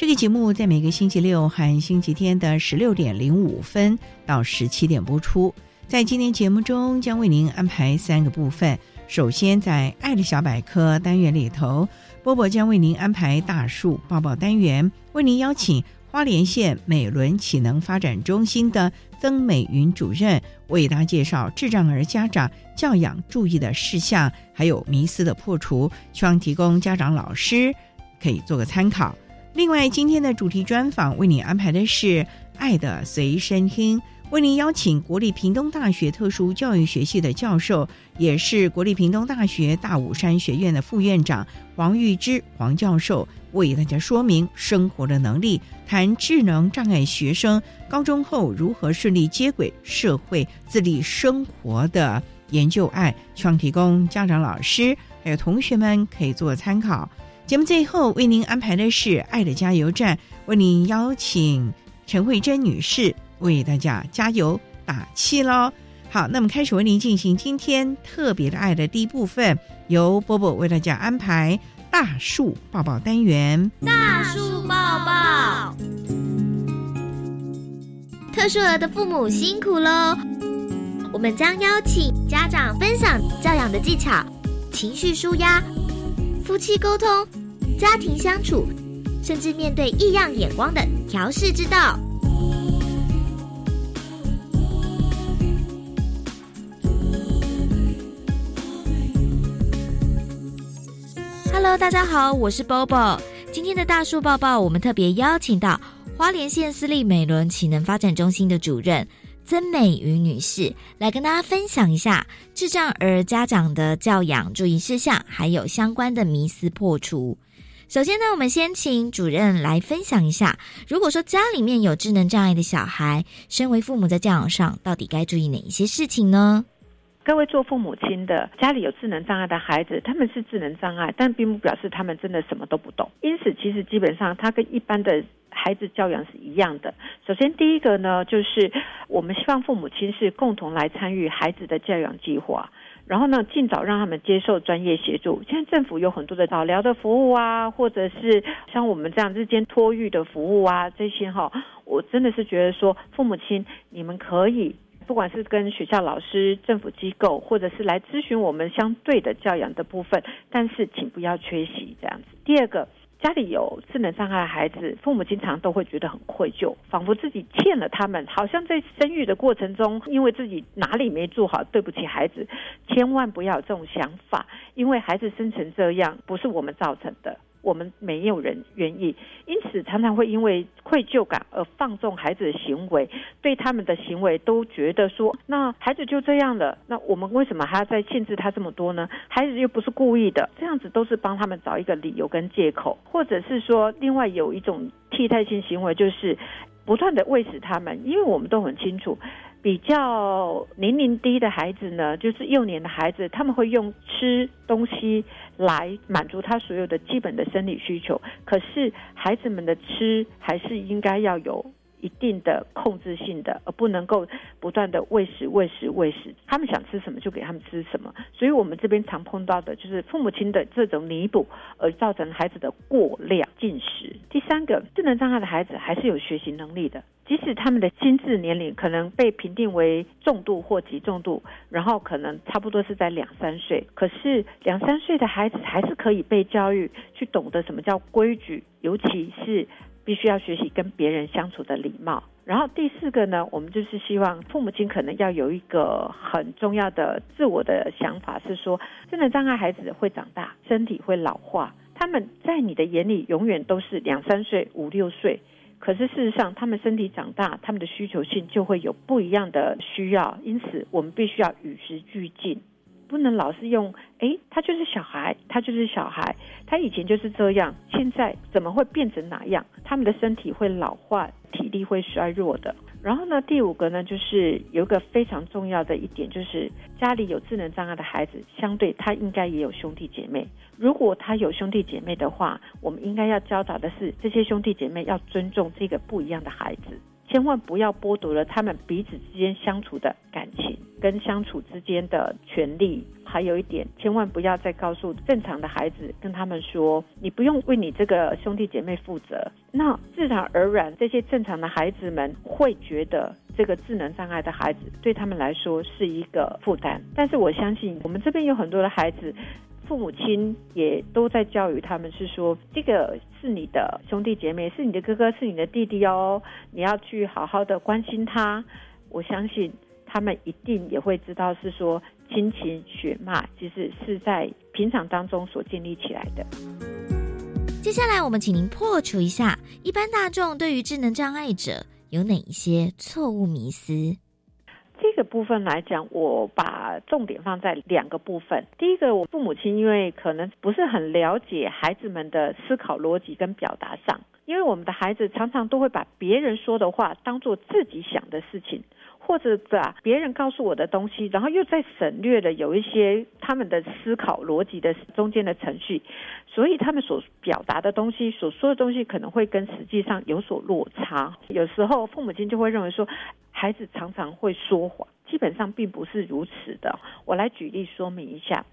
这个节目在每个星期六和星期天的十六点零五分到十七点播出。在今天节目中，将为您安排三个部分。首先，在“爱的小百科”单元里头，波波将为您安排大树抱抱单元，为您邀请花莲县美伦启能发展中心的曾美云主任为大家介绍智障儿家长教养注意的事项，还有迷思的破除，希望提供家长老师可以做个参考。另外，今天的主题专访为你安排的是“爱的随身听”。为您邀请国立屏东大学特殊教育学系的教授，也是国立屏东大学大武山学院的副院长黄玉芝黄教授，为大家说明生活的能力，谈智能障碍学生高中后如何顺利接轨社会、自立生活的研究案，希望提供家长、老师还有同学们可以做参考。节目最后为您安排的是“爱的加油站”，为您邀请陈慧珍女士。为大家加油打气喽！好，那么开始为您进行今天特别的爱的第一部分，由波波为大家安排大树抱抱单元。大树抱抱，特殊儿的父母辛苦喽！我们将邀请家长分享教养的技巧、情绪舒压、夫妻沟通、家庭相处，甚至面对异样眼光的调试之道。Hello，大家好，我是 Bobo。今天的大树抱抱，我们特别邀请到花莲县私立美伦启能发展中心的主任曾美云女士，来跟大家分享一下智障儿家长的教养注意事项，还有相关的迷思破除。首先呢，我们先请主任来分享一下，如果说家里面有智能障碍的小孩，身为父母在教养上到底该注意哪一些事情呢？各位做父母亲的，家里有智能障碍的孩子，他们是智能障碍，但并不表示他们真的什么都不懂。因此，其实基本上他跟一般的孩子教养是一样的。首先，第一个呢，就是我们希望父母亲是共同来参与孩子的教养计划，然后呢，尽早让他们接受专业协助。现在政府有很多的早疗的服务啊，或者是像我们这样日间托育的服务啊，这些哈，我真的是觉得说，父母亲你们可以。不管是跟学校老师、政府机构，或者是来咨询我们相对的教养的部分，但是请不要缺席这样子。第二个，家里有智能障碍的孩子，父母经常都会觉得很愧疚，仿佛自己欠了他们，好像在生育的过程中，因为自己哪里没做好，对不起孩子。千万不要有这种想法，因为孩子生成这样，不是我们造成的。我们没有人愿意，因此常常会因为愧疚感而放纵孩子的行为，对他们的行为都觉得说，那孩子就这样了，那我们为什么还要再限制他这么多呢？孩子又不是故意的，这样子都是帮他们找一个理由跟借口，或者是说，另外有一种替代性行为，就是不断的喂食他们，因为我们都很清楚。比较年龄低的孩子呢，就是幼年的孩子，他们会用吃东西来满足他所有的基本的生理需求。可是孩子们的吃还是应该要有一定的控制性的，而不能够不断的喂食、喂食、喂食。他们想吃什么就给他们吃什么。所以我们这边常碰到的就是父母亲的这种弥补，而造成孩子的过量进食。第三个，智能障碍的孩子还是有学习能力的。即使他们的心智年龄可能被评定为重度或极重度，然后可能差不多是在两三岁，可是两三岁的孩子还是可以被教育去懂得什么叫规矩，尤其是必须要学习跟别人相处的礼貌。然后第四个呢，我们就是希望父母亲可能要有一个很重要的自我的想法，是说真的障碍孩子会长大，身体会老化，他们在你的眼里永远都是两三岁、五六岁。可是事实上，他们身体长大，他们的需求性就会有不一样的需要，因此我们必须要与时俱进，不能老是用“哎，他就是小孩，他就是小孩，他以前就是这样，现在怎么会变成哪样？”他们的身体会老化，体力会衰弱的。然后呢，第五个呢，就是有一个非常重要的一点，就是家里有智能障碍的孩子，相对他应该也有兄弟姐妹。如果他有兄弟姐妹的话，我们应该要教导的是，这些兄弟姐妹要尊重这个不一样的孩子，千万不要剥夺了他们彼此之间相处的感情跟相处之间的权利。还有一点，千万不要再告诉正常的孩子，跟他们说，你不用为你这个兄弟姐妹负责。那自然而然，这些正常的孩子们会觉得这个智能障碍的孩子对他们来说是一个负担。但是我相信，我们这边有很多的孩子。父母亲也都在教育他们，是说这个是你的兄弟姐妹，是你的哥哥，是你的弟弟哦，你要去好好的关心他。我相信他们一定也会知道，是说亲情血脉其实是在平常当中所建立起来的。接下来，我们请您破除一下一般大众对于智能障碍者有哪一些错误迷思。这个部分来讲，我把重点放在两个部分。第一个，我父母亲因为可能不是很了解孩子们的思考逻辑跟表达上，因为我们的孩子常常都会把别人说的话当做自己想的事情。或者把别人告诉我的东西，然后又在省略了有一些他们的思考逻辑的中间的程序，所以他们所表达的东西、所说的东西可能会跟实际上有所落差。有时候父母亲就会认为说，孩子常常会说谎，基本上并不是如此的。我来举例说明一下，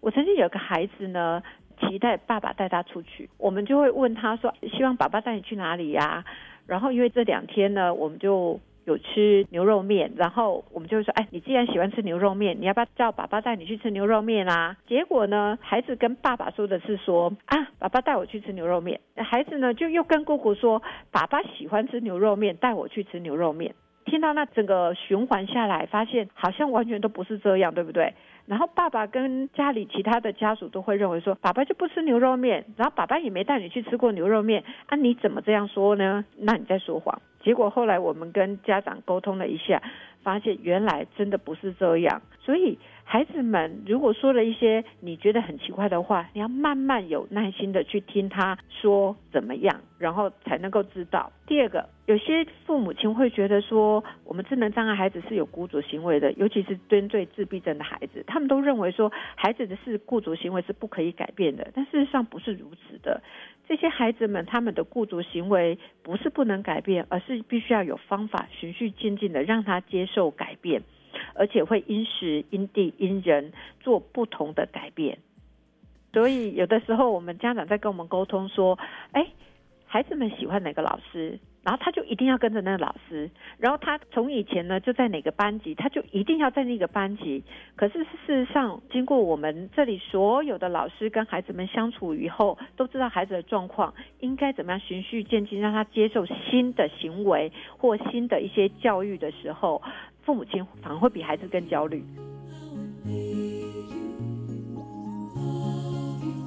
我曾经有个孩子呢，期待爸爸带他出去，我们就会问他说，希望爸爸带你去哪里呀？然后因为这两天呢，我们就。有吃牛肉面，然后我们就会说，哎，你既然喜欢吃牛肉面，你要不要叫爸爸带你去吃牛肉面啊？结果呢，孩子跟爸爸说的是说，啊，爸爸带我去吃牛肉面。孩子呢，就又跟姑姑说，爸爸喜欢吃牛肉面，带我去吃牛肉面。听到那整个循环下来，发现好像完全都不是这样，对不对？然后爸爸跟家里其他的家属都会认为说，爸爸就不吃牛肉面，然后爸爸也没带你去吃过牛肉面，啊，你怎么这样说呢？那你在说谎。结果后来我们跟家长沟通了一下，发现原来真的不是这样，所以。孩子们如果说了一些你觉得很奇怪的话，你要慢慢有耐心的去听他说怎么样，然后才能够知道。第二个，有些父母亲会觉得说，我们智能障碍孩子是有孤独行为的，尤其是针对自闭症的孩子，他们都认为说孩子的是孤独行为是不可以改变的，但事实上不是如此的。这些孩子们他们的孤独行为不是不能改变，而是必须要有方法循序渐进的让他接受改变。而且会因时因地因人做不同的改变，所以有的时候我们家长在跟我们沟通说：“哎，孩子们喜欢哪个老师，然后他就一定要跟着那个老师。然后他从以前呢就在哪个班级，他就一定要在那个班级。可是事实上，经过我们这里所有的老师跟孩子们相处以后，都知道孩子的状况应该怎么样循序渐进，让他接受新的行为或新的一些教育的时候。”父母亲反而会比孩子更焦虑。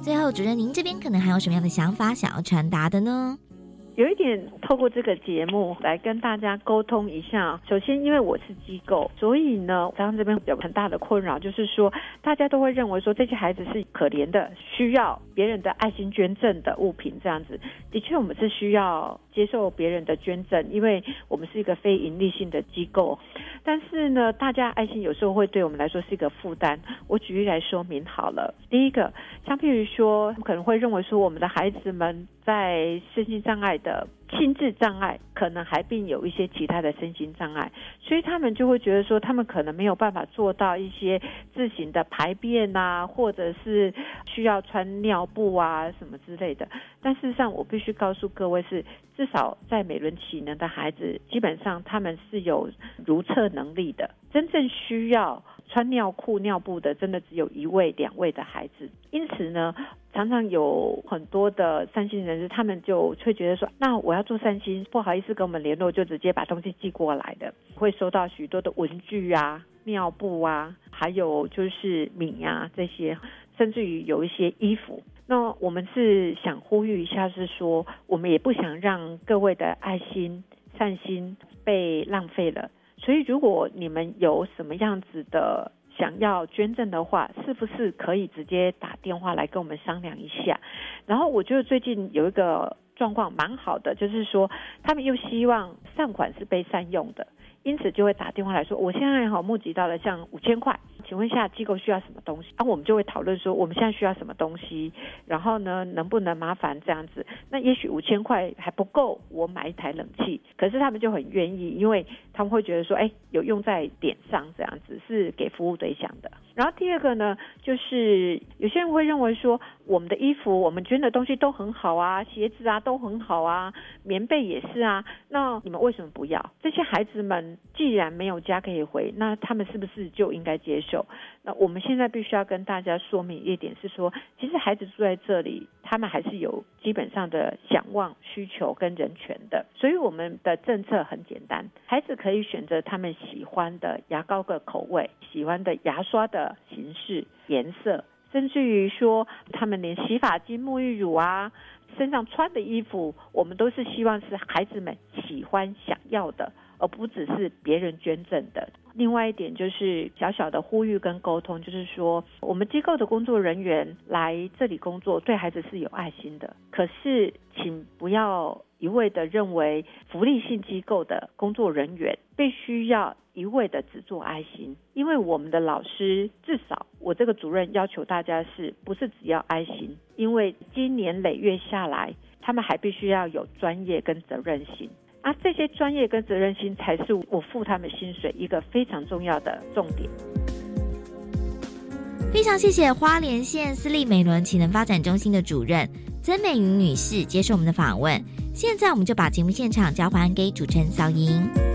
最后，主任，您这边可能还有什么样的想法想要传达的呢？有一点透过这个节目来跟大家沟通一下。首先，因为我是机构，所以呢，台湾这边有很大的困扰，就是说大家都会认为说这些孩子是可怜的，需要别人的爱心捐赠的物品这样子。的确，我们是需要接受别人的捐赠，因为我们是一个非盈利性的机构。但是呢，大家爱心有时候会对我们来说是一个负担。我举例来说明好了。第一个，像譬如说，可能会认为说我们的孩子们。在身心障碍的心智障碍，可能还并有一些其他的身心障碍，所以他们就会觉得说，他们可能没有办法做到一些自行的排便啊，或者是需要穿尿布啊什么之类的。但事实上，我必须告诉各位是，至少在美伦启能的孩子，基本上他们是有如厕能力的。真正需要穿尿裤、尿布的，真的只有一位、两位的孩子。因此呢。常常有很多的善心人士，他们就会觉得说，那我要做善心，不好意思跟我们联络，就直接把东西寄过来的，会收到许多的文具啊、尿布啊，还有就是米啊这些，甚至于有一些衣服。那我们是想呼吁一下，是说我们也不想让各位的爱心、善心被浪费了，所以如果你们有什么样子的。想要捐赠的话，是不是可以直接打电话来跟我们商量一下？然后我觉得最近有一个状况蛮好的，就是说他们又希望善款是被善用的，因此就会打电话来说，我现在好募集到了像五千块。请问一下，机构需要什么东西？啊，我们就会讨论说，我们现在需要什么东西，然后呢，能不能麻烦这样子？那也许五千块还不够，我买一台冷气。可是他们就很愿意，因为他们会觉得说，哎，有用在点上，这样子是给服务对象的。然后第二个呢，就是有些人会认为说，我们的衣服，我们捐的东西都很好啊，鞋子啊都很好啊，棉被也是啊，那你们为什么不要？这些孩子们既然没有家可以回，那他们是不是就应该接受？那我们现在必须要跟大家说明一点是说，其实孩子住在这里，他们还是有基本上的想望、需求跟人权的。所以我们的政策很简单，孩子可以选择他们喜欢的牙膏的口味、喜欢的牙刷的形式、颜色，甚至于说他们连洗发精、沐浴乳啊、身上穿的衣服，我们都是希望是孩子们喜欢、想要的。而不只是别人捐赠的。另外一点就是小小的呼吁跟沟通，就是说我们机构的工作人员来这里工作，对孩子是有爱心的。可是，请不要一味的认为福利性机构的工作人员必须要一味的只做爱心，因为我们的老师至少我这个主任要求大家是不是只要爱心？因为今年累月下来，他们还必须要有专业跟责任心。啊，这些专业跟责任心才是我付他们薪水一个非常重要的重点。非常谢谢花莲县私立美伦启能发展中心的主任曾美云女士接受我们的访问。现在我们就把节目现场交还给主持人小莹。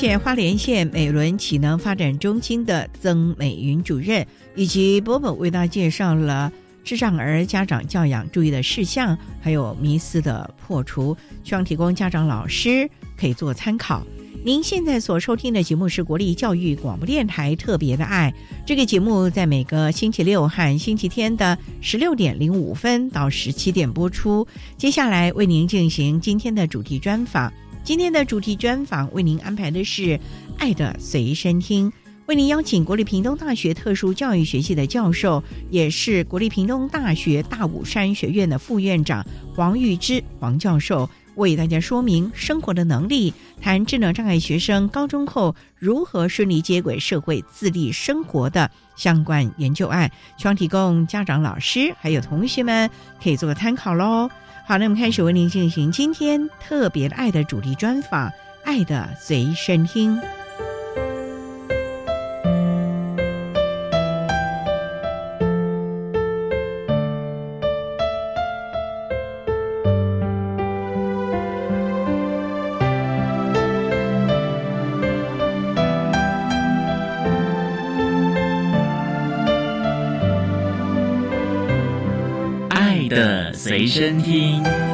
谢花莲县美伦启能发展中心的曾美云主任。以及波波为大家介绍了智障儿家长教养注意的事项，还有迷思的破除，希望提供家长老师可以做参考。您现在所收听的节目是国立教育广播电台特别的爱，这个节目在每个星期六和星期天的十六点零五分到十七点播出。接下来为您进行今天的主题专访，今天的主题专访为您安排的是《爱的随身听》。为您邀请国立屏东大学特殊教育学系的教授，也是国立屏东大学大武山学院的副院长黄玉芝黄教授，为大家说明生活的能力，谈智能障碍学生高中后如何顺利接轨社会、自立生活的相关研究案，希望提供家长、老师还有同学们可以做个参考喽。好，那我们开始为您进行今天特别的爱的主题专访，《爱的随身听》。随身听。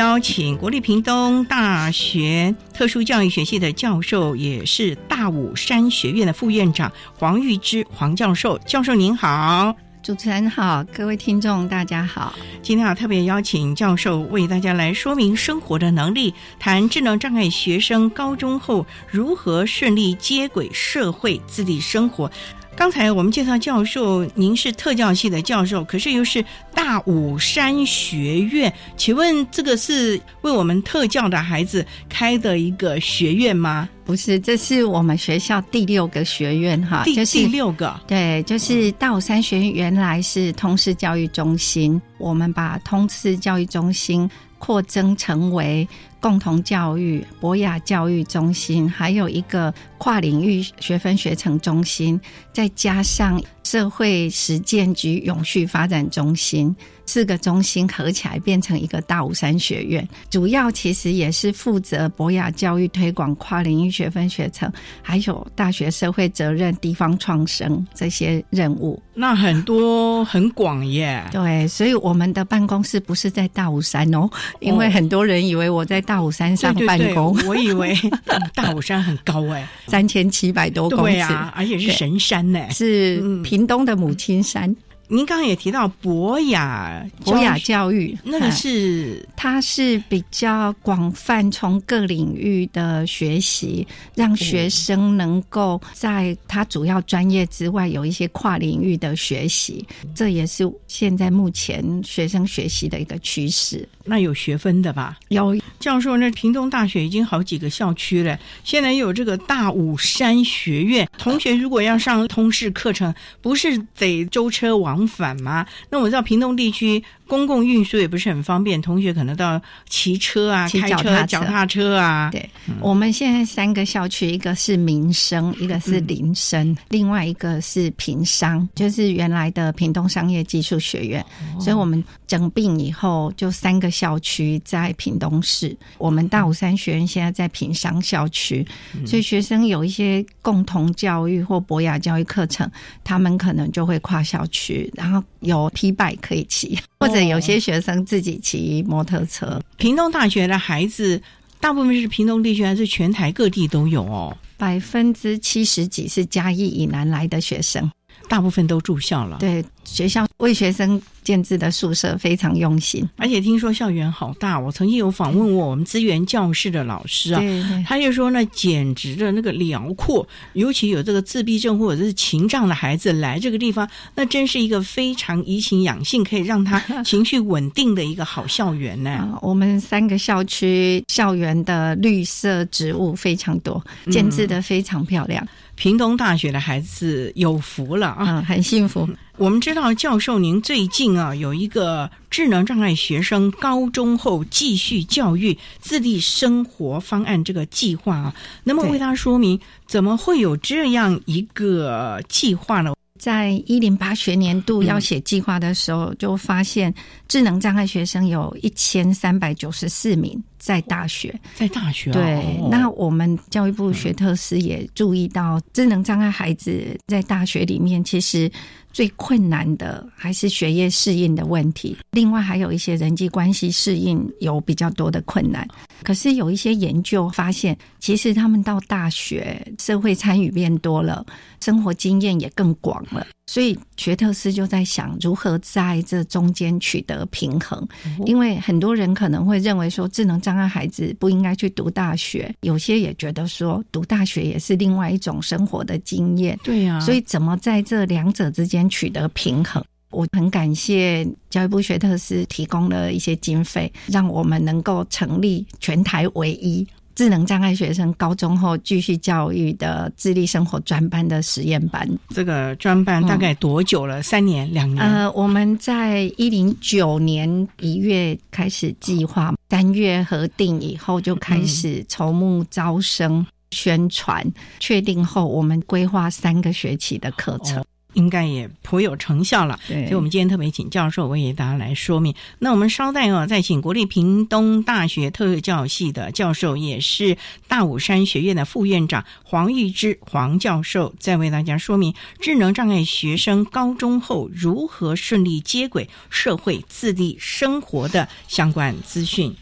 邀请国立屏东大学特殊教育学系的教授，也是大武山学院的副院长黄玉芝黄教授。教授您好，主持人好，各位听众大家好。今天啊，特别邀请教授为大家来说明生活的能力，谈智能障碍学生高中后如何顺利接轨社会、自立生活。刚才我们介绍教授，您是特教系的教授，可是又是大武山学院，请问这个是为我们特教的孩子开的一个学院吗？不是，这是我们学校第六个学院哈，第就是第六个对，就是大武山学院原来是通识教育中心，我们把通识教育中心扩增成为共同教育、博雅教育中心，还有一个跨领域学分学程中心，再加上社会实践局永续发展中心。四个中心合起来变成一个大武山学院，主要其实也是负责博雅教育推广、跨领域学分学程，还有大学社会责任、地方创生这些任务。那很多很广耶。对，所以我们的办公室不是在大武山哦，因为很多人以为我在大武山上对对对办公，我以为嗯 大武山很高哎，三千七百多公尺，对啊，而且是神山呢。是嗯。屏东的母亲山，您刚刚也提到博雅博雅教教育那个嗯是它是比较广泛，从各领域的学习，让学生能够在他主要专业之外有一些跨领域的学习，这也是现在目前学生学习的一个趋势。那有学分的吧？有教授，那屏东大学已经好几个校区了，现在有这个大武山学院。同学如果要上通识课程，不是得舟车往反吗？那我知道屏东地区公共运输也不是很方便，同学可能到骑车啊、骑开车、脚踏车。脚踏车啊。对，我们现在三个校区，一个是民生，一个是林生，另外一个是平商，就是原来的屏东商业技术学院。所以我们整并以后，就三个校区在屏东市。我们大武山学院现在在平商校区，所以学生有一些共同教育或博雅教育课程，他们可能就会跨校区，然后有 T bike 可以骑，或者有些学生自己骑摩托车。屏东大学的孩子，大部分是屏东地区还是全台各地都有哦？百分之七十几是嘉义以南来的学生，大部分都住校了。对学校为学生建制的宿舍非常用心。而且听说校园好大，我曾经有访问过我们资源教室的老师啊，对对他就说呢，简直的那个辽阔，尤其有这个自闭症或者是情障的孩子来这个地方，那真是一个非常怡情养性，可以让他情绪稳定的一个好校园呢。啊，我们三个校区校园的绿色植物非常多，建制的非常漂亮，屏东大学的孩子有福了啊！嗯，很幸福。我们知道教授您最近啊有一个智能障碍学生高中后继续教育自立生活方案这个计划啊，能不能为他说明怎么会有这样一个计划呢？在一零八学年度要写计划的时候，就发现智能障碍学生有一千三百九十四名在大学。在大学、啊、对哦，那我们教育部学特司也注意到，智能障碍孩子在大学里面，其实最困难的还是学业适应的问题，另外还有一些人际关系适应有比较多的困难。可是有一些研究发现，其实他们到大学，社会参与变多了，生活经验也更广了。所以学特斯就在想如何在这中间取得平衡，因为很多人可能会认为说智能障碍孩子不应该去读大学，有些也觉得说读大学也是另外一种生活的经验。对呀、所以怎么在这两者之间取得平衡？我很感谢教育部学特斯提供了一些经费，让我们能够成立全台唯一智能障碍学生高中后继续教育的智力生活专班的实验班。这个专班大概多久了？三年、两年？呃，我们在一零九年一月开始计划，三月核定以后就开始筹募招生、宣传，确定后我们规划三个学期的课程。应该也颇有成效了。对所以我们今天特别请教授为大家来说明。那我们稍待哦，再请国立屏东大学特教系的教授，也是大武山学院的副院长黄玉芝黄教授，再为大家说明智能障碍学生高中后如何顺利接轨社会自立生活的相关资讯。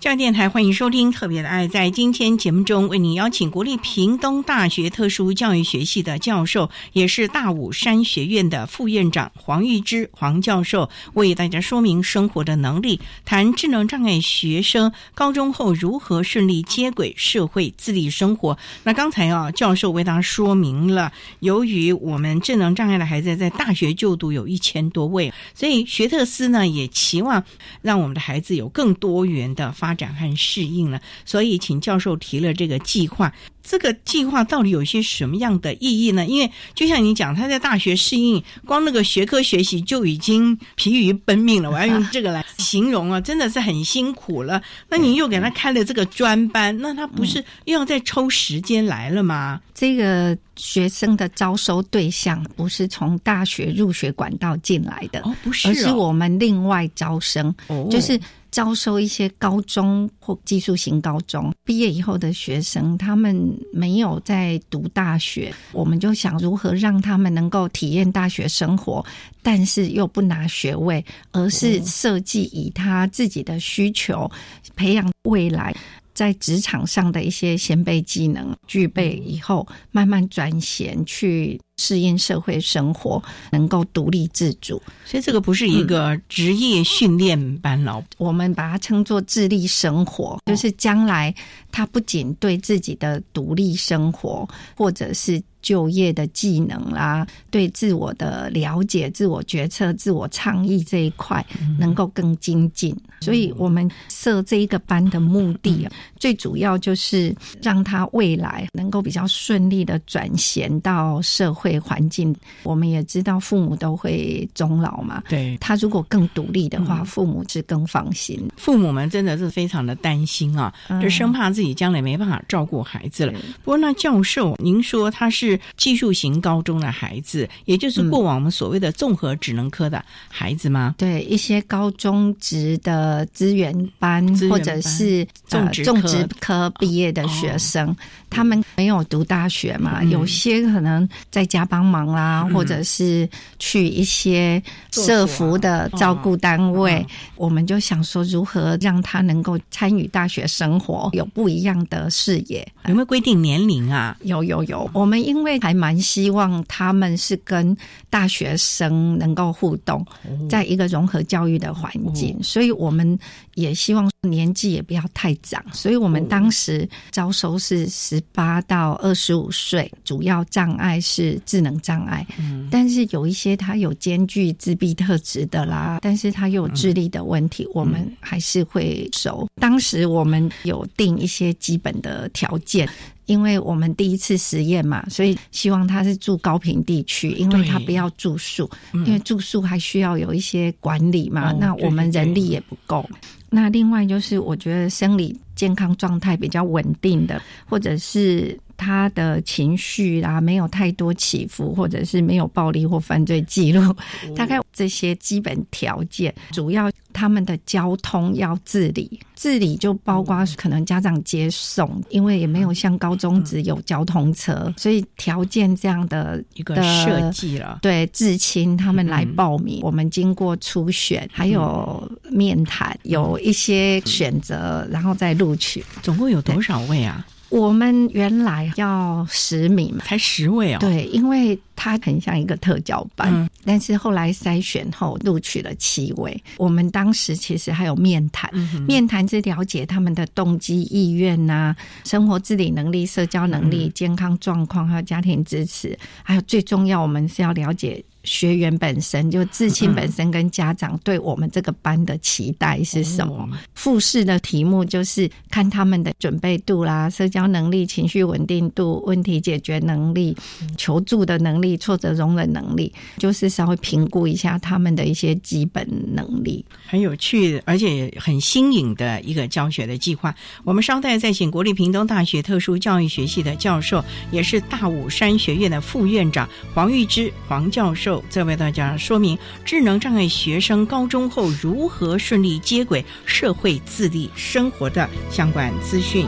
教育电台，欢迎收听《特别的爱》。在今天节目中，为您邀请国立屏东大学特殊教育学系的教授，也是大武山学院的副院长黄玉芝黄教授，为大家说明生活的能力，谈智能障碍学生高中后如何顺利接轨社会自立生活。那刚才啊，教授为大家说明了，由于我们智能障碍的孩子在大学就读有一千多位，所以学特斯呢也期望让我们的孩子有更多元的发展和适应了，所以请教授提了这个计划。这个计划到底有些什么样的意义呢？因为就像你讲，他在大学适应，光那个学科学习就已经疲于奔命了。我要 用这个来形容啊，真的是很辛苦了。那你又给他开了这个专班，那他不是又要再抽时间来了吗？这个学生的招收对象不是从大学入学管道进来的，哦，不是、而是我们另外招生，哦就是招收一些高中或技术型高中毕业以后的学生，他们没有在读大学，我们就想如何让他们能够体验大学生活，但是又不拿学位，而是设计以他自己的需求培养未来。在职场上的一些先辈技能具备以后，慢慢转衔去适应社会生活，能够独立自主。所以这个不是一个职业训练班了。我们把它称作自立生活，就是将来他不仅对自己的独立生活，或者是就业的技能啦，对自我的了解、自我决策、自我倡议这一块能够更精进。所以我们设这一个班的目的啊，最主要就是让他未来能够比较顺利的转衔到社会环境。我们也知道父母都会终老嘛，对，他如果更独立的话，父母是更放心。父母们真的是非常的担心啊，嗯就生怕自己将来没办法照顾孩子了。不过，那教授，您说他是技术型高中的孩子，也就是过往我们所谓的综合职能科的孩子吗？对一些高中职的资源班，或者是呃种植科种植科毕业的学生，他们没有读大学嘛，嗯有些可能在家帮忙啦，或者是去一些社服的照顾单位，我们就想说如何让他能够参与大学生活，有不一样的视野。有没有规定年龄啊？有有有，我们因为还蛮希望他们是跟大学生能够互动，在一个融合教育的环境，所以我们也希望年纪也不要太长，所以我们当时招收是十八到二十五岁，主要障碍是智能障碍，但是有一些他有兼具自闭特质的啦，但是他又有智力的问题，我们还是会收。当时我们有定一些基本的条件。因为我们第一次实验嘛，所以希望他是住高平地区，因为他不要住宿，因为住宿还需要有一些管理嘛，哦那我们人力也不够。那另外就是，我觉得生理健康状态比较稳定的，或者是他的情绪啊没有太多起伏，或者是没有暴力或犯罪记录，大概这些基本条件，主要他们的交通要自理，自理就包括可能家长接送，因为也没有像高中只有交通车，所以条件这样的一个的设计了。对至亲他们来嗯报名，我们经过初选，还有面谈，有一些选择，然后再录取。总共有多少位啊？我们原来要十名嘛，才十位哦。，对，因为它很像一个特教班，嗯但是后来筛选后录取了七位。我们当时其实还有面谈，嗯面谈是了解他们的动机、意愿呐、生活自理能力、社交能力、嗯健康状况，还有家庭支持，还有最重要，我们是要了解。学员本身就自亲本身跟家长对我们这个班的期待是什么？哦复试的题目就是看他们的准备度啦、社交能力、情绪稳定度、问题解决能力、求助的能力、挫折容忍能力，就是稍微评估一下他们的一些基本能力。很有趣，而且很新颖的一个教学的计划。我们稍待再请国立屏东大学特殊教育学系的教授，也是大武山学院的副院长黄玉芝黄教授，再为大家说明智能障碍学生高中后如何顺利接轨社会自立生活的相关资讯。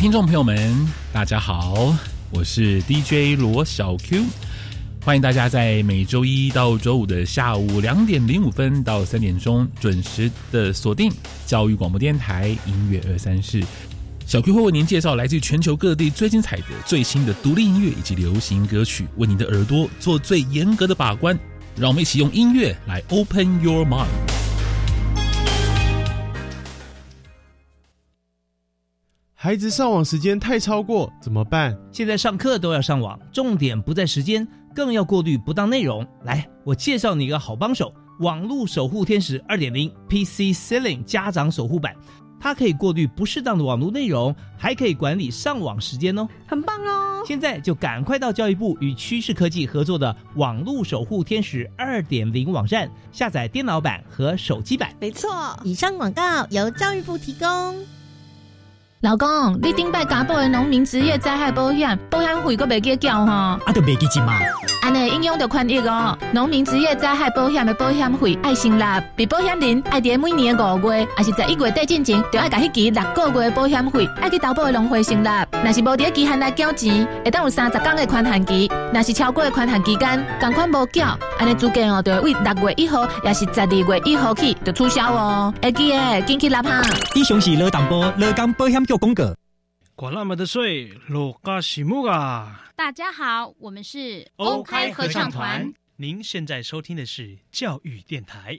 听众朋友们，大家好，我是 DJ 罗小 Q，欢迎大家在每周一到周五的下午两点零五分到三点钟准时的锁定教育广播电台音乐二三室。小 Q 会为您介绍来自全球各地最精彩的最新的独立音乐以及流行歌曲，为您的耳朵做最严格的把关。让我们一起用音乐来 Open Your Mind。孩子上网时间太超过怎么办？现在上课都要上网，重点不在时间，更要过滤不当内容。来，我介绍你一个好帮手——网络守护天使二点零 PC Ceiling 家长守护版。它可以过滤不适当的网络内容，还可以管理上网时间哦，很棒哦！现在就赶快到教育部与趋势科技合作的网络守护天使二点零网站下载电脑版和手机版。没错，以上广告由教育部提供。老公，你顶摆加保的农民职业灾害保险，保险费阁未记缴吼？啊，都未记钱嘛？安尼应用着权益哦。农民职业灾害保险的保险费爱成立，被保险人爱伫每年的五月，还是十一月底进前，就爱甲迄期六个月的保险费爱去投保的农会成立。若是无伫期限内缴钱，会当有三十天的宽限期。若是超过的宽限期间，共款无缴，安尼资格哦，就会为六月一号，也是十二月一号起就取消哦。会记诶，紧去立哈。以上是罗淡波罗港保险。公格，管那么的水，落嘎西木啊！大家好，我们是欧开合唱团。您现在收听的是教育电台。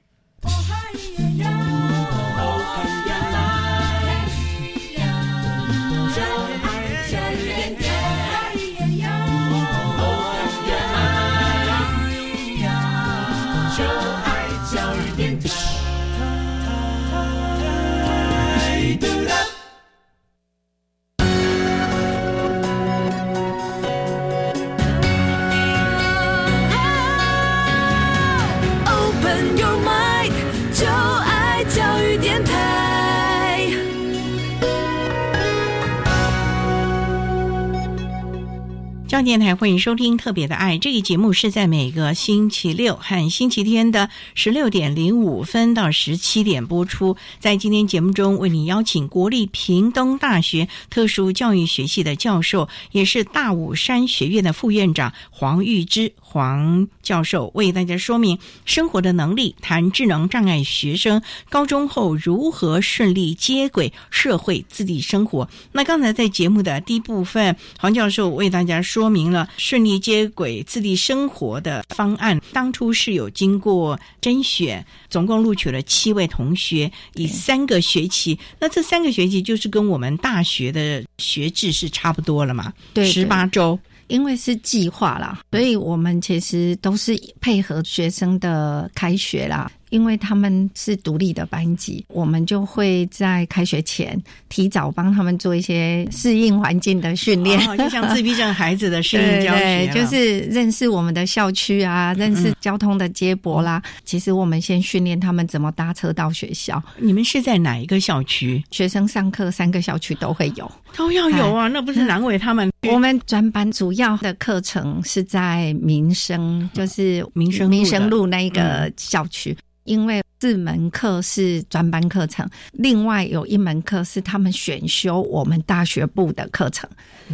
电台欢迎收听《特别的爱》这个节目，是在每个星期六和星期天的十六点零五分到十七点播出。在今天节目中，为你邀请国立屏东大学特殊教育学系的教授，也是大武山学院的副院长黄玉芝黄教授，为大家说明生活的能力，谈智能障碍学生高中后如何顺利接轨社会自立生活。那刚才在节目的第一部分，黄教授为大家说。明了顺利接轨自立生活的方案，当初是有经过甄选，总共录取了七位同学，以三个学期。那这三个学期就是跟我们大学的学制是差不多了嘛？对，十八周，因为是计划啦，所以我们其实都是配合学生的开学啦。因为他们是独立的班级，我们就会在开学前提早帮他们做一些适应环境的训练，就像自闭症孩子的适应教学，就是认识我们的校区啊，认识交通的接驳啦。其实我们先训练他们怎么搭车到学校。你们是在哪一个校区？学生上课三个校区都会有，都要有啊，那不是难为他们。我们专班主要的课程是在民生，就是民生民生路那一个校区。因为四门课是专班课程，另外有一门课是他们选修我们大学部的课程，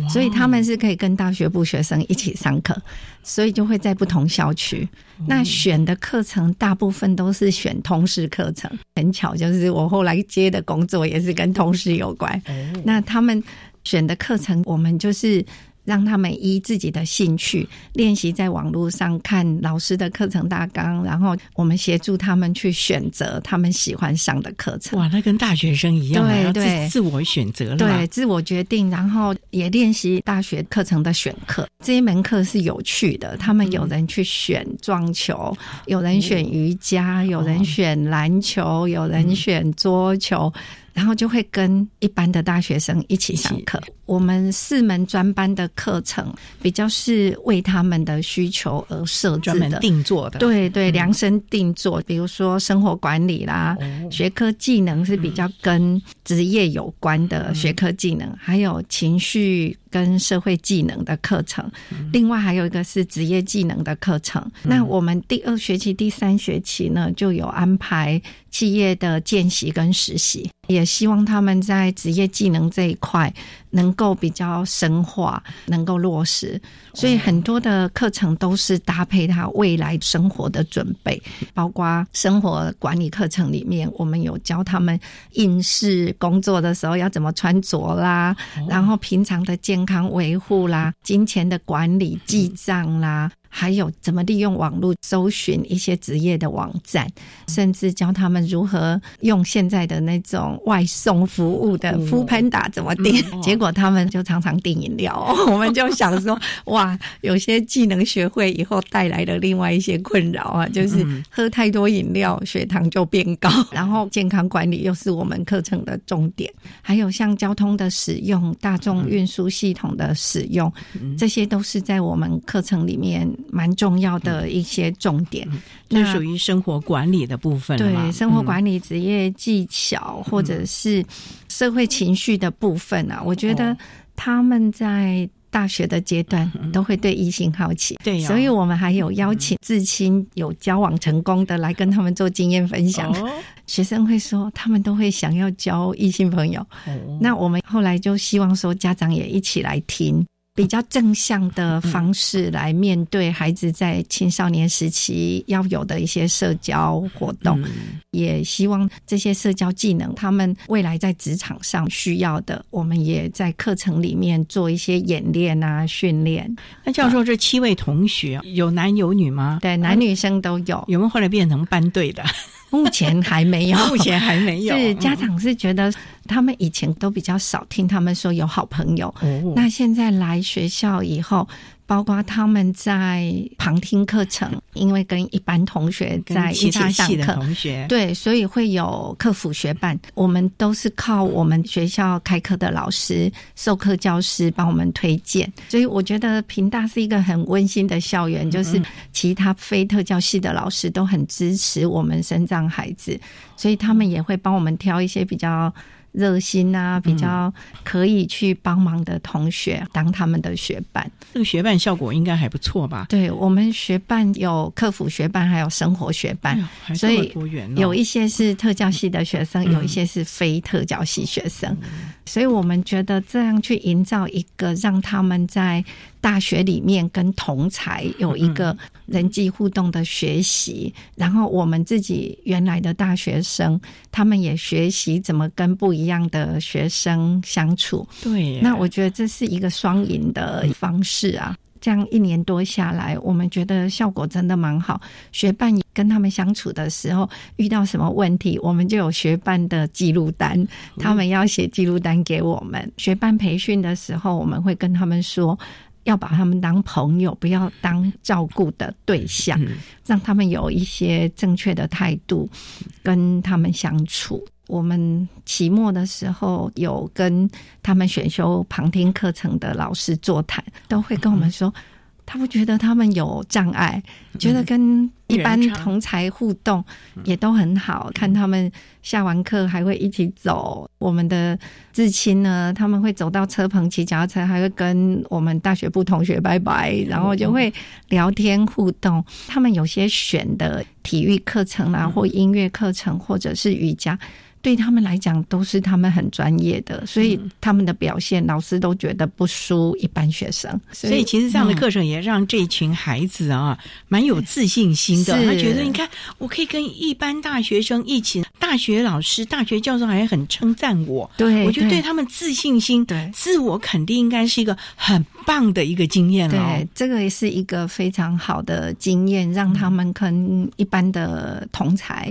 所以他们是可以跟大学部学生一起上课，所以就会在不同校区。那选的课程大部分都是选通识课程，很巧就是我后来接的工作也是跟通识有关。那他们选的课程，我们就是。让他们依自己的兴趣练习，在网络上看老师的课程大纲，然后我们协助他们去选择他们喜欢上的课程。哇，那跟大学生一样，对对，自我选择了，对，自我决定，然后也练习大学课程的选课。这一门课是有趣的，他们有人去选撞球，有人选瑜伽，有人选篮球，有人选桌球。然后就会跟一般的大学生一起上课。我们四门专班的课程比较是为他们的需求而设置的，定做的。对对，量身定做。比如说生活管理啦，学科技能是比较跟职业有关的学科技能，还有情绪。跟社会技能的课程，另外还有一个是职业技能的课程。那我们第二学期、第三学期呢，就有安排企业的见习跟实习，也希望他们在职业技能这一块能够比较深化，能够落实。所以很多的课程都是搭配他未来生活的准备，包括生活管理课程里面，我们有教他们应试工作的时候要怎么穿着啦，然后平常的健康维护啦，金钱的管理、记账啦。还有怎么利用网络搜寻一些职业的网站，甚至教他们如何用现在的那种外送服务的敷喷打怎么订。结果他们就常常订饮料，我们就想说，哇，有些技能学会以后带来的另外一些困扰啊，就是喝太多饮料，血糖就变高。然后健康管理又是我们课程的重点，还有像交通的使用、大众运输系统的使用，这些都是在我们课程里面。蛮重要的一些重点，那属于生活管理的部分。对，生活管理、职业技巧或者是社会情绪的部分啊，我觉得他们在大学的阶段都会对异性好奇。对，所以我们还有邀请至亲有交往成功的来跟他们做经验分享。学生会说，他们都会想要交异性朋友。那我们后来就希望说，家长也一起来听。比较正向的方式来面对孩子在青少年时期要有的一些社交活动，也希望这些社交技能，他们未来在职场上需要的，我们也在课程里面做一些演练啊训练。那教授，这七位同学有男有女吗？对，男女生都有。有没有后来变成班队的？目前还没有，目前还没有。是家长是觉得他们以前都比较少听他们说有好朋友，那现在来学校以后。包括他们在旁听课程，因为跟一般同学在一起上课，同学对，所以会有客服学伴。我们都是靠我们学校开课的老师、授课教师帮我们推荐。所以我觉得平大是一个很温馨的校园，就是其他非特教系的老师都很支持我们生长孩子，所以他们也会帮我们挑一些比较。热心啊，比较可以去帮忙的同学当他们的学伴，这个学伴效果应该还不错吧？对我们学伴有客服学伴，还有生活学伴，所以有一些是特教系的学生，有一些是非特教系学生，所以我们觉得这样去营造一个让他们在。大学里面跟同才有一个人际互动的学习，然后我们自己原来的大学生，他们也学习怎么跟不一样的学生相处。对，那我觉得这是一个双赢的方式啊。这样一年多下来，我们觉得效果真的蛮好。学伴跟他们相处的时候，遇到什么问题，我们就有学伴的记录单，他们要写记录单给我们。学伴培训的时候，我们会跟他们说。要把他们当朋友，不要当照顾的对象，让他们有一些正确的态度跟他们相处。我们期末的时候有跟他们选修旁听课程的老师座谈，都会跟我们说。他不觉得他们有障碍，觉得跟一般同才互动也都很好。看他们下完课还会一起走。我们的至亲呢，他们会走到车棚骑脚踏车，还会跟我们大学部同学拜拜，然后就会聊天互动。他们有些选的体育课程啊，或音乐课程，或者是瑜伽。对他们来讲，都是他们很专业的，所以他们的表现，老师都觉得不输一般学生。所以其实这样的课程也让这群孩子啊，蛮有自信心的。他觉得，你看，我可以跟一般大学生一起，大学老师、大学教授还很称赞我。对，我觉得对他们自信心、对自我肯定，应该是一个很棒的一个经验了。对，这个也是一个非常好的经验，让他们跟一般的同才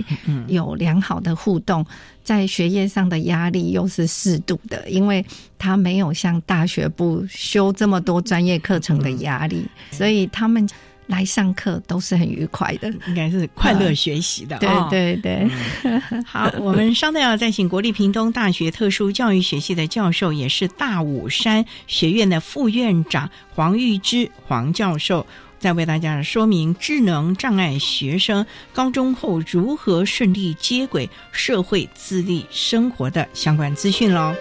有良好的互动。在学业上的压力又是适度的，因为他没有像大学部修这么多专业课程的压力，所以他们来上课都是很愉快的，应该是快乐学习的。对对对，好，我们稍待要再请国立屏东大学特殊教育学系的教授，也是大武山学院的副院长黄玉芝黄教授。再为大家说明智能障碍学生高中后如何顺利接轨社会自立生活的相关资讯喽。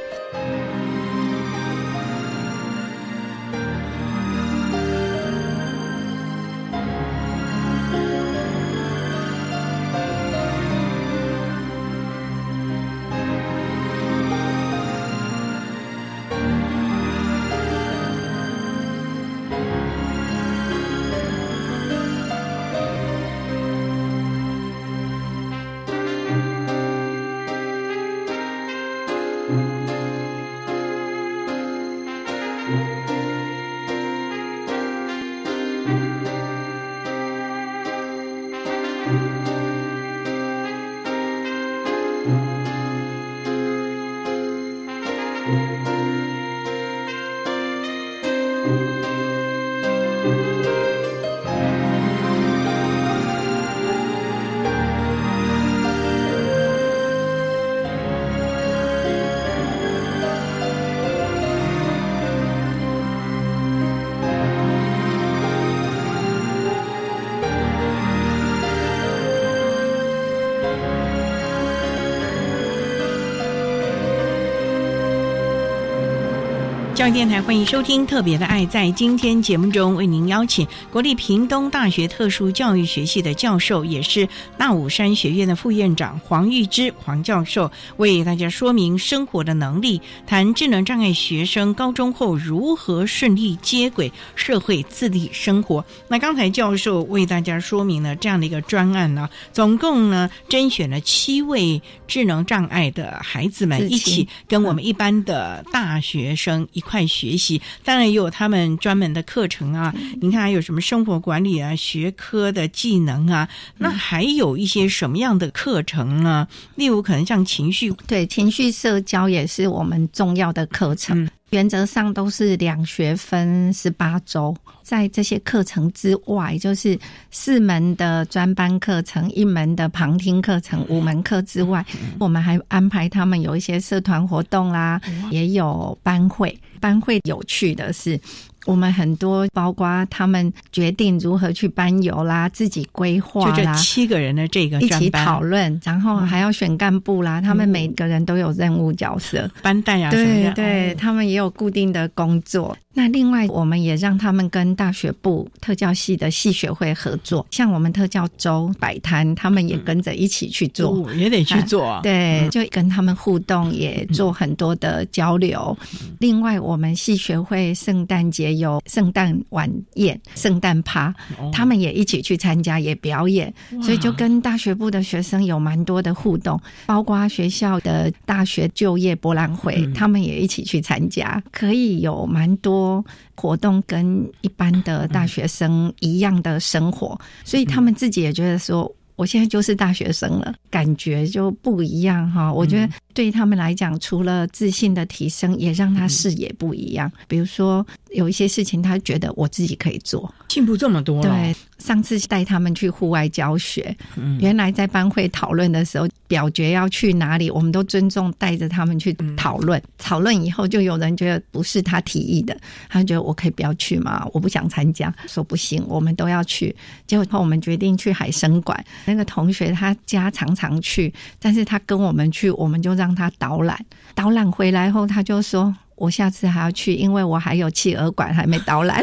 教育电台欢迎收听《特别的爱》。在今天节目中，为您邀请国立屏东大学特殊教育学系的教授，也是大武山学院的副院长黄玉芝黄教授，为大家说明生活的能力，谈智能障碍学生高中后如何顺利接轨社会自立生活。那刚才教授为大家说明了这样的一个专案呢，总共呢甄选了七位智能障碍的孩子们一起跟我们一般的大学生一。快学习，当然也有他们专门的课程啊。你看还有什么生活管理啊、学科的技能啊，那还有一些什么样的课程呢？例如可能像情绪，对情绪社交也是我们重要的课程。原则上都是两学分十八周，在这些课程之外，就是四门的专班课程、一门的旁听课程、五门课之外，我们还安排他们有一些社团活动啦，也有班会。班会有趣的是。我们很多，包括他们决定如何去班游啦，自己规划啦，就这七个人的这个一起讨论，然后还要选干部啦。他们每个人都有任务角色，班带啊，对对，他们也有固定的工作。那另外，我们也让他们跟大学部特教系的系学会合作，像我们特教周摆摊，他们也跟着一起去做，也得去做。对，就跟他们互动，也做很多的交流。另外，我们系学会圣诞节有圣诞晚宴、圣诞趴，他们也一起去参加，也表演，所以就跟大学部的学生有蛮多的互动，包括学校的大学就业博览会，他们也一起去参加，可以有蛮多。活动跟一般的大学生一样的生活，所以他们自己也觉得说，我现在就是大学生了，感觉就不一样哈。我觉得对他们来讲，除了自信的提升，也让他视野不一样。比如说有一些事情，他觉得我自己可以做，进步这么多。对，上次带他们去户外教学，原来在班会讨论的时候。表决要去哪里，我们都尊重带着他们去讨论。讨论以后，就有人觉得不是他提议的，他觉得我可以不要去吗？我不想参加，说不行，我们都要去。结果后我们决定去海生馆。那个同学他家常常去，但是他跟我们去，我们就让他导览。导览回来后，他就说。我下次还要去，因为我还有企鹅馆还没导览，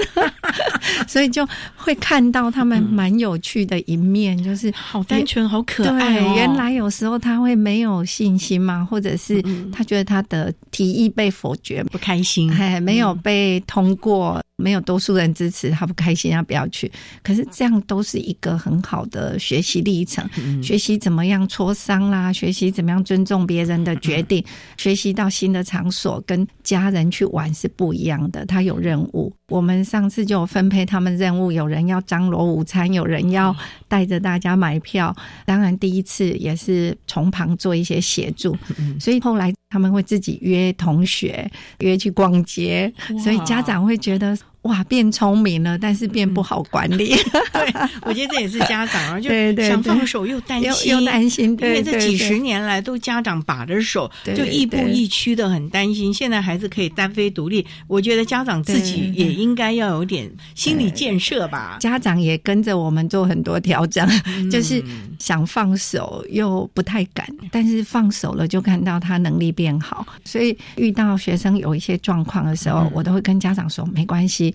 所以就会看到他们蛮有趣的一面，就是好单纯、好可爱。原来有时候他会没有信心嘛，或者是他觉得他的提议被否决，不开心，哎，没有被通过。没有多数人支持，他不开心，他不要去。可是这样都是一个很好的学习历程，学习怎么样磋商啦，学习怎么样尊重别人的决定，学习到新的场所跟家人去玩是不一样的。他有任务，我们上次就分配他们任务，有人要张罗午餐，有人要带着大家买票。当然第一次也是从旁做一些协助，所以后来。他们会自己约同学约去逛街，所以家长会觉得。哇，变聪明了，但是变不好管理。对，我觉得这也是家长啊，就想放手又担心，又担心，因为这几十年来都家长把着手，就亦步亦趋的，很担心。现在孩子可以单飞独立，我觉得家长自己也应该要有点心理建设吧。家长也跟着我们做很多调整，就是想放手又不太敢，但是放手了就看到他能力变好。所以遇到学生有一些状况的时候，我都会跟家长说没关系。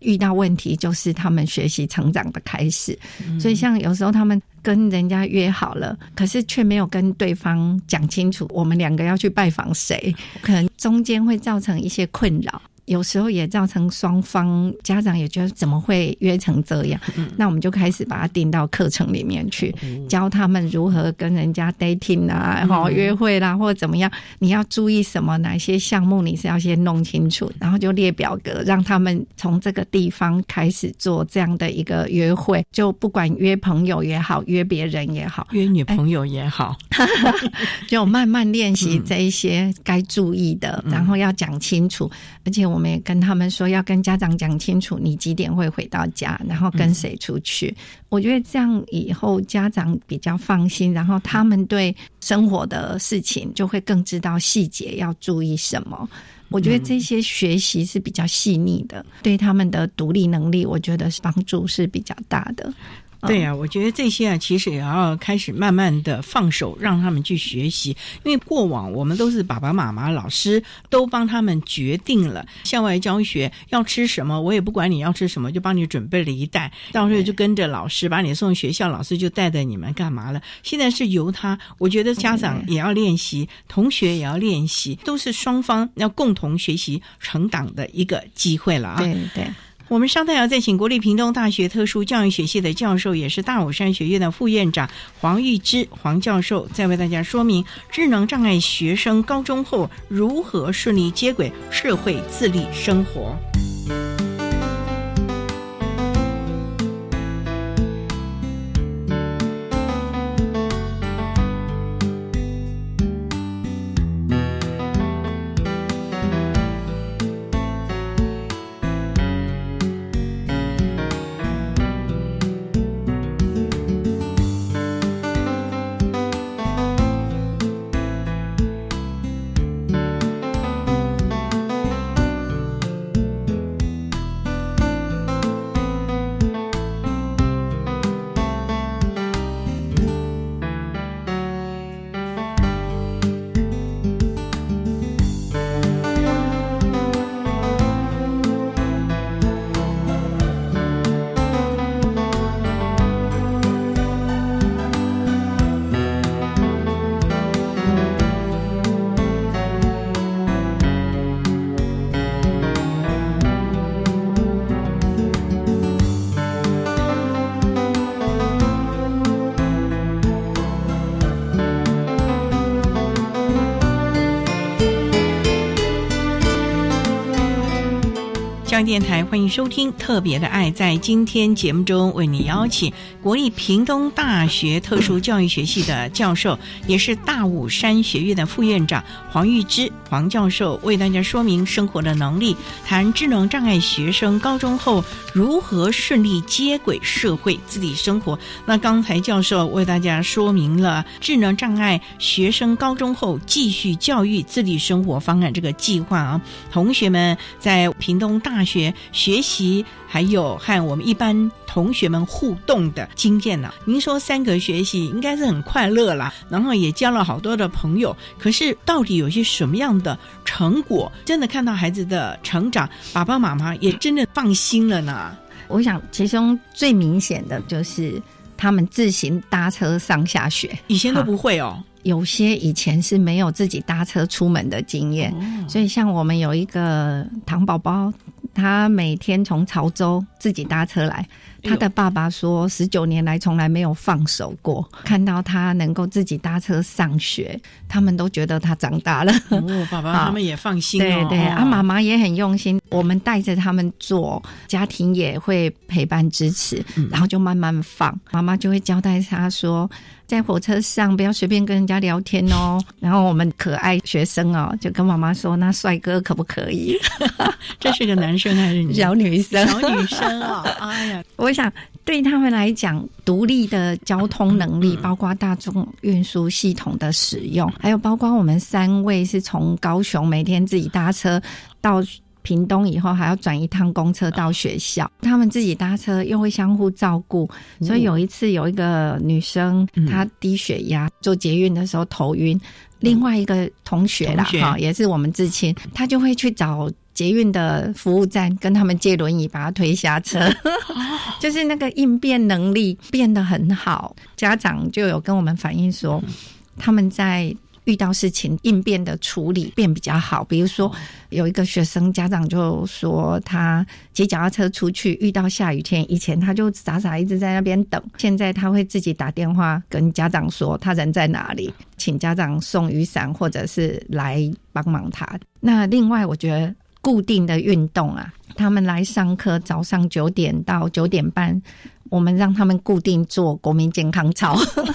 遇到问题就是他们学习成长的开始，所以像有时候他们跟人家约好了，可是却没有跟对方讲清楚，我们两个要去拜访谁，可能中间会造成一些困扰。有时候也造成双方家长也觉得怎么会约成这样？那我们就开始把它定到课程里面去，教他们如何跟人家 dating 啊，然后约会啦，或者怎么样，你要注意什么？哪些项目你是要先弄清楚，然后就列表格，让他们从这个地方开始做这样的一个约会，就不管约朋友也好，约别人也好，约女朋友也好，就慢慢练习这一些该注意的，然后要讲清楚，而且我们也跟他们说，要跟家长讲清楚，你几点会回到家，然后跟谁出去。我觉得这样以后家长比较放心，然后他们对生活的事情就会更知道细节要注意什么。我觉得这些学习是比较细腻的，对他们的独立能力，我觉得帮助是比较大的。对呀，我觉得这些啊，其实也要开始慢慢的放手，让他们去学习。因为过往我们都是爸爸妈妈、老师都帮他们决定了校外教学要吃什么，我也不管你要吃什么，就帮你准备了一袋，到时候就跟着老师把你送学校，老师就带着你们干嘛了？现在是由他，我觉得家长也要练习，同学也要练习，都是双方要共同学习成长的一个机会了啊！对对。我们稍待要再请国立屏东大学特殊教育学系的教授，也是大武山学院的副院长黄玉芝黄教授，再为大家说明智能障碍学生高中后如何顺利接轨社会自立生活。电台欢迎收听《特别的爱》。在今天节目中，为你邀请国立屏东大学特殊教育学系的教授，也是大武山学院的副院长黄玉芝黄教授，为大家说明生活的能力，谈智能障碍学生高中后如何顺利接轨社会自理生活。那刚才教授为大家说明了智能障碍学生高中后继续教育自理生活方案这个计划啊，同学们在屏东大学。学学习，还有和我们一般同学们互动的经验呢？您说三个学习应该是很快乐啦，然后也交了好多的朋友。可是到底有些什么样的成果？真的看到孩子的成长，爸爸妈妈也真的放心了呢？我想，其中最明显的就是他们自行搭车上下学，以前都不会哦。有些以前是没有自己搭车出门的经验，所以像我们有一个糖宝宝。他每天从潮州自己搭车来，他的爸爸说，十九年来从来没有放手过。看到他能够自己搭车上学，他们都觉得他长大了。哦，爸爸他们也放心。对对，啊，妈妈也很用心。我们带着他们做，家庭也会陪伴支持，然后就慢慢放。妈妈就会交代他说。在火车上不要随便跟人家聊天哦。然后我们可爱学生哦，就跟妈妈说：“那帅哥可不可以？” 这是个男生还是 小女生？小女生啊！哎呀，我想对他们来讲，独立的交通能力，包括大众运输系统的使用，还有包括我们三位是从高雄每天自己搭车到。屏东以后还要转一趟公车到学校，他们自己搭车又会相互照顾，所以有一次有一个女生她低血压，做捷运的时候头晕，另外一个同学啦哈也是我们至亲，他就会去找捷运的服务站跟他们借轮椅把他推下车，就是那个应变能力变得很好。家长就有跟我们反映说，他们在。遇到事情应变的处理变比较好。比如说，有一个学生家长就说，他骑脚踏车出去遇到下雨天，以前他就傻傻一直在那边等，现在他会自己打电话跟家长说他人在哪里，请家长送雨伞或者是来帮忙他。那另外，我觉得固定的运动啊，他们来上课早上九点到九点半。我们让他们固定做国民健康操，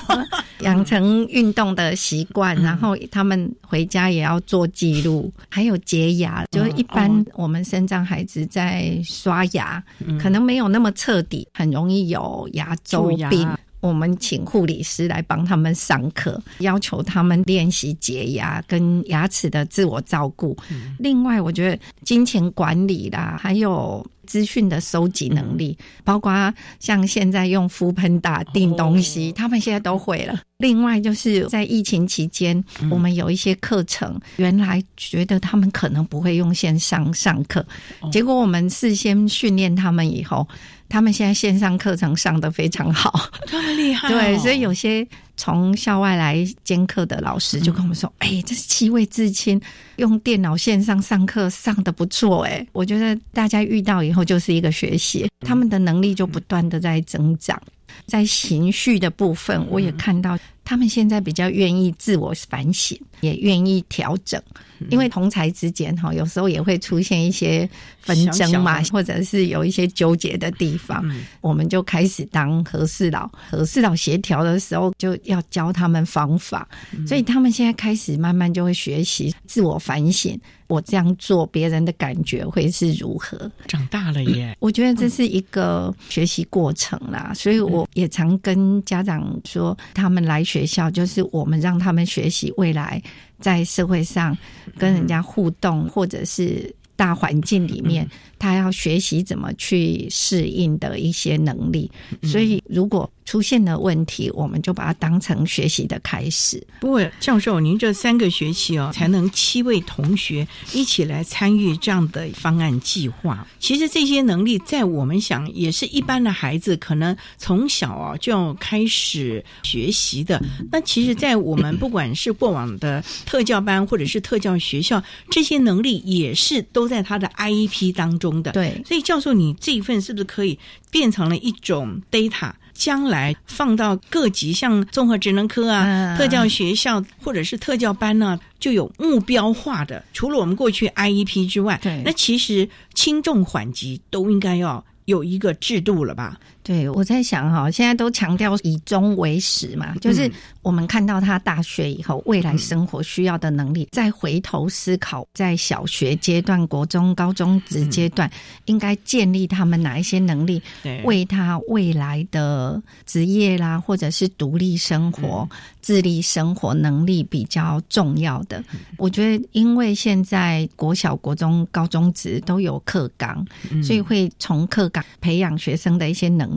养成运动的习惯，然后他们回家也要做记录，还有洁牙。就是一般我们生长孩子在刷牙，可能没有那么彻底，很容易有牙周病。我们请护理师来帮他们上课，要求他们练习洁牙跟牙齿的自我照顾。另外，我觉得金钱管理啦，还有。资讯的收集能力，包括像现在用扶喷打订东西，他们现在都会了。另外，就是在疫情期间，我们有一些课程，原来觉得他们可能不会用线上上课，结果我们事先训练他们以后。他们现在线上课程上的非常好，这么厉害。对，所以有些从校外来兼课的老师就跟我们说：“哎，这是七位至亲用电脑线上上课上的不错。”哎，我觉得大家遇到以后就是一个学习，他们的能力就不断的在增长。在情绪的部分，我也看到他们现在比较愿意自我反省，也愿意调整。因为同才之间哈，有时候也会出现一些纷争嘛，或者是有一些纠结的地方，我们就开始当和事佬，和事佬协调的时候，就要教他们方法。所以他们现在开始慢慢就会学习自我反省。我这样做，别人的感觉会是如何？长大了耶！我觉得这是一个学习过程啦，所以我也常跟家长说，他们来学校就是我们让他们学习未来在社会上跟人家互动，或者是大环境里面。他要学习怎么去适应的一些能力，所以如果出现了问题，我们就把它当成学习的开始。不过，教授，您这三个学期哦，才能七位同学一起来参与这样的方案计划。其实这些能力，在我们想，也是一般的孩子可能从小啊就要开始学习的。那其实，在我们不管是过往的特教班或者是特教学校，这些能力也是都在他的 IEP 当中。中的对，所以教授，你这一份是不是可以变成了一种 data，将来放到各级像综合职能科啊、特教学校或者是特教班呢，就有目标化的。除了我们过去 IEP 之外，对，那其实轻重缓急都应该要有一个制度了吧？对，我在想哈，现在都强调以终为始嘛，就是我们看到他大学以后未来生活需要的能力，再回头思考，在小学阶段、国中、高中职阶段，应该建立他们哪一些能力，为他未来的职业啦，或者是独立生活、自立生活能力比较重要的。我觉得，因为现在国小、国中、高中职都有课纲，所以会从课纲培养学生的一些能。力，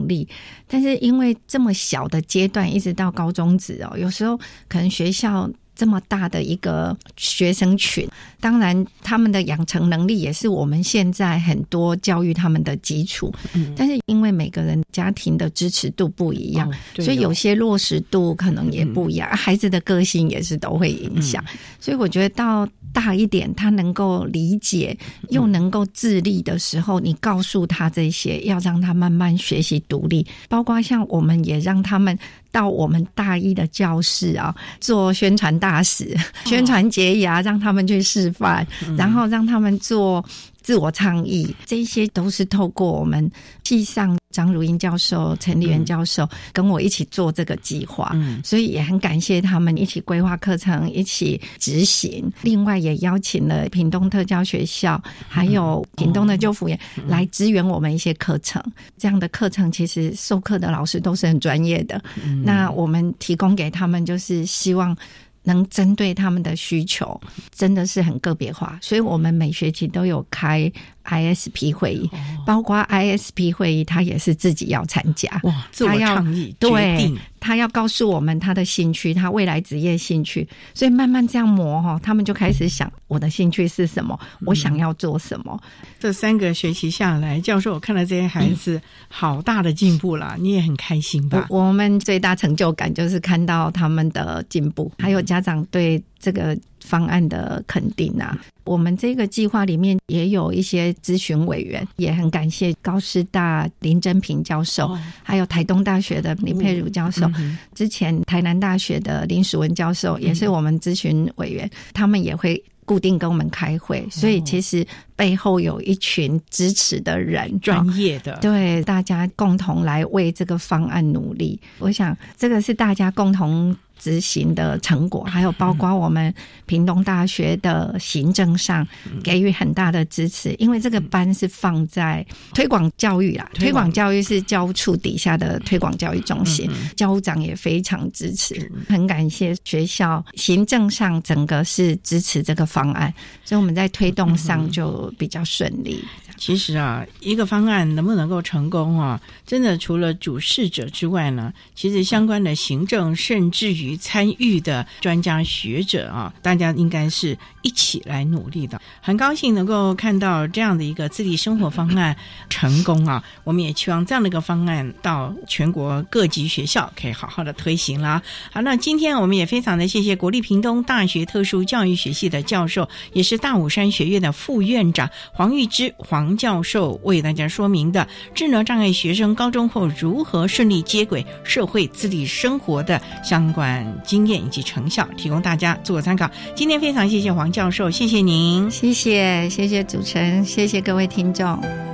但是因为这么小的阶段，一直到高中职哦，有时候可能学校这么大的一个学生群，当然他们的养成能力也是我们现在很多教育他们的基础。嗯，但是因为每个人家庭的支持度不一样，所以有些落实度可能也不一样，孩子的个性也是都会影响。所以我觉得到。大一点，他能够理解又能够自立的时候，你告诉他这些，要让他慢慢学习独立。包括像我们也让他们到我们大一的教室啊，做宣传大使、宣传节牙，让他们去示范，然后让他们做。自我倡议，这些都是透过我们系上张如英教授、陈立元教授跟我一起做这个计划，所以也很感谢他们一起规划课程、一起执行。另外，也邀请了屏东特教学校，还有屏东的救辅员来支援我们一些课程。这样的课程其实授课的老师都是很专业的，那我们提供给他们就是希望。能针对他们的需求，真的是很个别化，所以我们每学期都有开 ISP 会议，包括 ISP 会议，他也是自己要参加。哇，自我倡议对他要告诉我们他的兴趣，他未来职业兴趣，所以慢慢这样磨哈，他们就开始想我的兴趣是什么，我想要做什么。这三个学期下来，教授我看到这些孩子好大的进步了，你也很开心吧？我们最大成就感就是看到他们的进步，还有家长对这个方案的肯定啊。我们这个计划里面也有一些咨询委员，也很感谢高师大林真平教授，还有台东大学的林佩如教授，之前台南大学的林淑文教授也是我们咨询委员，他们也会固定跟我们开会，所以其实背后有一群支持的人，专业的，对大家共同来为这个方案努力。我想这个是大家共同。执行的成果，还有包括我们屏东大学的行政上给予很大的支持，因为这个班是放在推广教育啦，推广。教育是教务处底下的推广教育中心，教务长也非常支持，很感谢学校行政上整个是支持这个方案，所以我们在推动上就比较顺利。其实啊，一个方案能不能够成功啊，真的除了主事者之外呢，其实相关的行政，甚至于参与的专家学者啊，大家应该是一起来努力的。很高兴能够看到这样的一个自立生活方案成功啊！我们也期望这样的一个方案到全国各级学校可以好好的推行啦。好，那今天我们也非常的谢谢国立屏东大学特殊教育学系的教授，也是大武山学院的副院长黄玉芝黄。教授为大家说明的智能障碍学生高中后如何顺利接轨社会自理生活的相关经验以及成效，提供大家做个参考。今天非常谢谢黄教授，谢谢您，谢谢谢谢主持人，谢谢各位听众。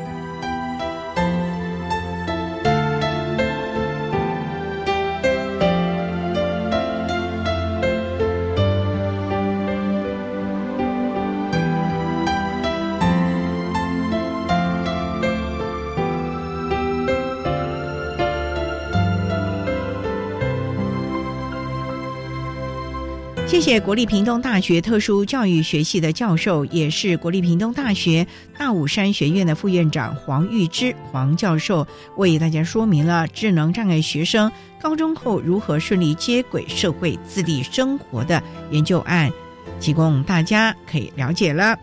谢谢国立屏东大学特殊教育学系的教授，也是国立屏东大学大武山学院的副院长黄玉芝黄教授，为大家说明了智能障碍学生高中后如何顺利接轨社会自立生活的研究案，提供大家可以了解了。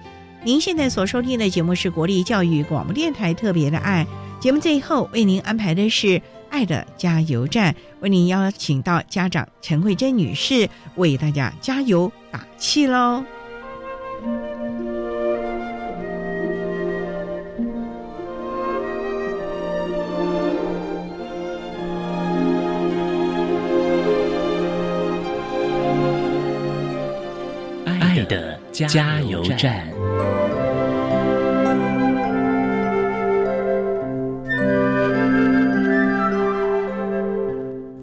您现在所收听的节目是国立教育广播电台特别的爱节目，最后为您安排的是。爱的加油站为您邀请到家长陈慧珍女士为大家加油打气喽！爱的加油站。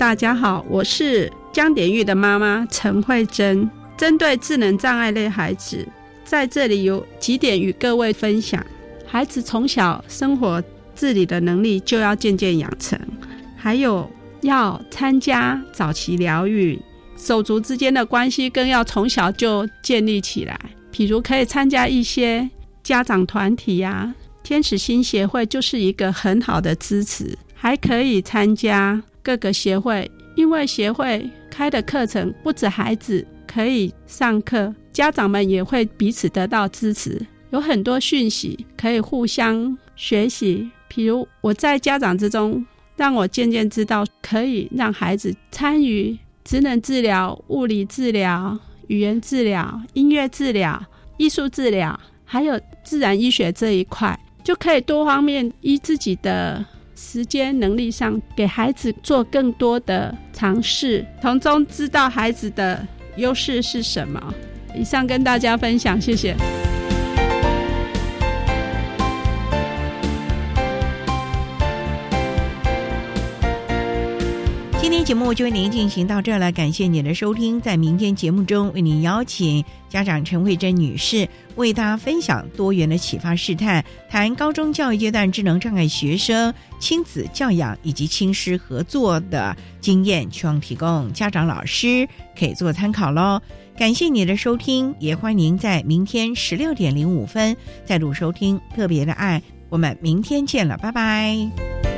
大家好，我是江典玉的妈妈陈慧珍。针对智能障碍类孩子，在这里有几点与各位分享：孩子从小生活自理的能力就要渐渐养成，还有要参加早期疗愈，手足之间的关系更要从小就建立起来。譬如可以参加一些家长团体呀，天使星协会就是一个很好的支持，还可以参加。各个协会，因为协会开的课程不止孩子可以上课，家长们也会彼此得到支持，有很多讯息可以互相学习。譬如我在家长之中，让我渐渐知道可以让孩子参与职能治疗、物理治疗、语言治疗、音乐治疗、艺术治疗，还有自然医学这一块，就可以多方面依自己的。时间能力上，给孩子做更多的尝试，从中知道孩子的优势是什么。以上跟大家分享，谢谢。天节目就为您进行到这了，感谢您的收听。在明天节目中，为您邀请家长陈慧珍女士为大家分享多元的启发试探，谈高中教育阶段智能障碍学生亲子教养以及亲师合作的经验，希望提供家长老师可以做参考喽。感谢你的收听，也欢迎您在明天十六点零五分再度收听特别的爱。我们明天见了，拜拜。